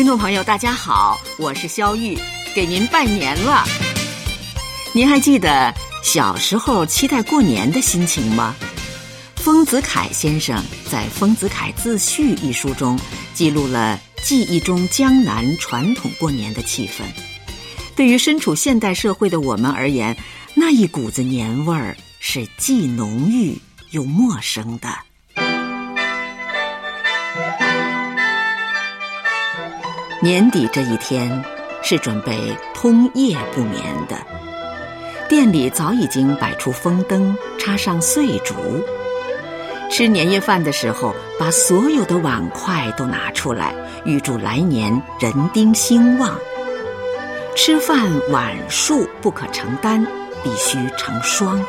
听众朋友，大家好，我是肖玉，给您拜年了。您还记得小时候期待过年的心情吗？丰子恺先生在《丰子恺自序》一书中记录了记忆中江南传统过年的气氛。对于身处现代社会的我们而言，那一股子年味儿是既浓郁又陌生的。年底这一天是准备通夜不眠的，店里早已经摆出风灯，插上碎竹。吃年夜饭的时候，把所有的碗筷都拿出来，预祝来年人丁兴旺。吃饭碗数不可成单，必须成双。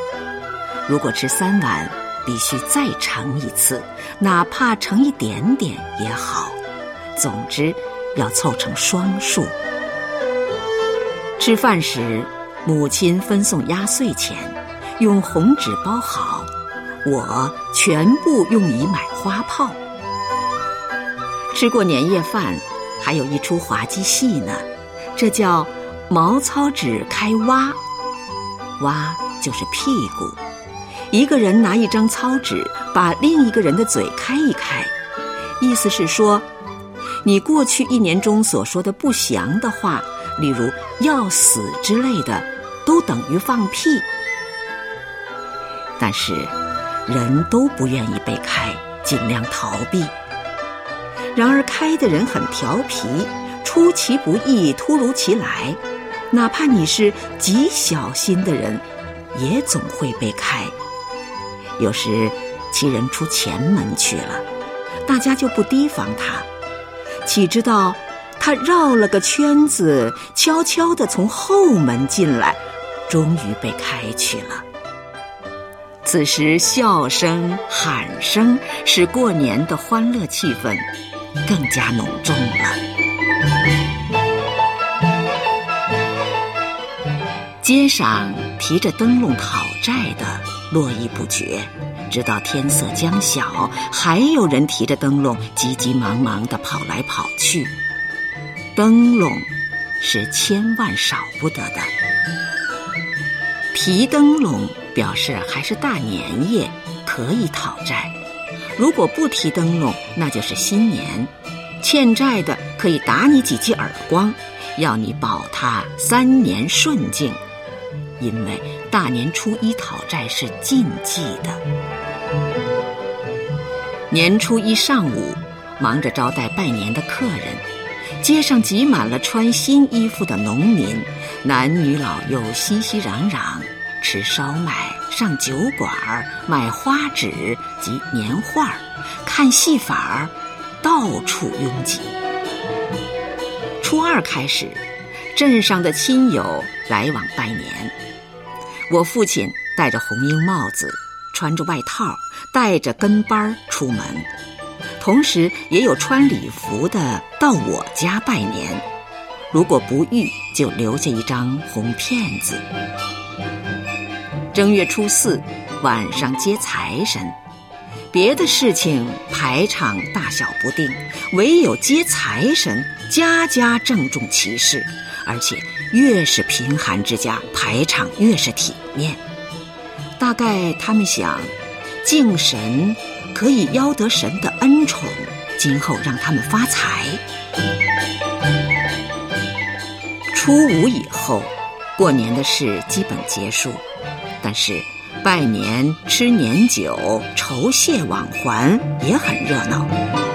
如果吃三碗，必须再盛一次，哪怕盛一点点也好。总之。要凑成双数。吃饭时，母亲分送压岁钱，用红纸包好，我全部用以买花炮。吃过年夜饭，还有一出滑稽戏呢，这叫毛糙纸开挖，挖就是屁股。一个人拿一张糙纸，把另一个人的嘴开一开，意思是说。你过去一年中所说的不祥的话，例如要死之类的，都等于放屁。但是，人都不愿意被开，尽量逃避。然而，开的人很调皮，出其不意，突如其来。哪怕你是极小心的人，也总会被开。有时，其人出前门去了，大家就不提防他。岂知道，他绕了个圈子，悄悄地从后门进来，终于被开去了。此时，笑声、喊声使过年的欢乐气氛更加浓重了。街上提着灯笼讨债的络绎不绝。直到天色将晓，还有人提着灯笼，急急忙忙地跑来跑去。灯笼是千万少不得的。提灯笼表示还是大年夜，可以讨债；如果不提灯笼，那就是新年。欠债的可以打你几记耳光，要你保他三年顺境。因为大年初一讨债是禁忌的。年初一上午，忙着招待拜年的客人，街上挤满了穿新衣服的农民，男女老幼熙熙攘攘，吃烧麦、上酒馆、买花纸及年画、看戏法儿，到处拥挤。初二开始，镇上的亲友来往拜年。我父亲戴着红缨帽子，穿着外套，带着跟班出门，同时也有穿礼服的到我家拜年。如果不遇，就留下一张红片子。正月初四晚上接财神，别的事情排场大小不定，唯有接财神，家家郑重其事，而且。越是贫寒之家，排场越是体面。大概他们想，敬神可以邀得神的恩宠，今后让他们发财。初五以后，过年的事基本结束，但是拜年、吃年酒、酬谢往还也很热闹。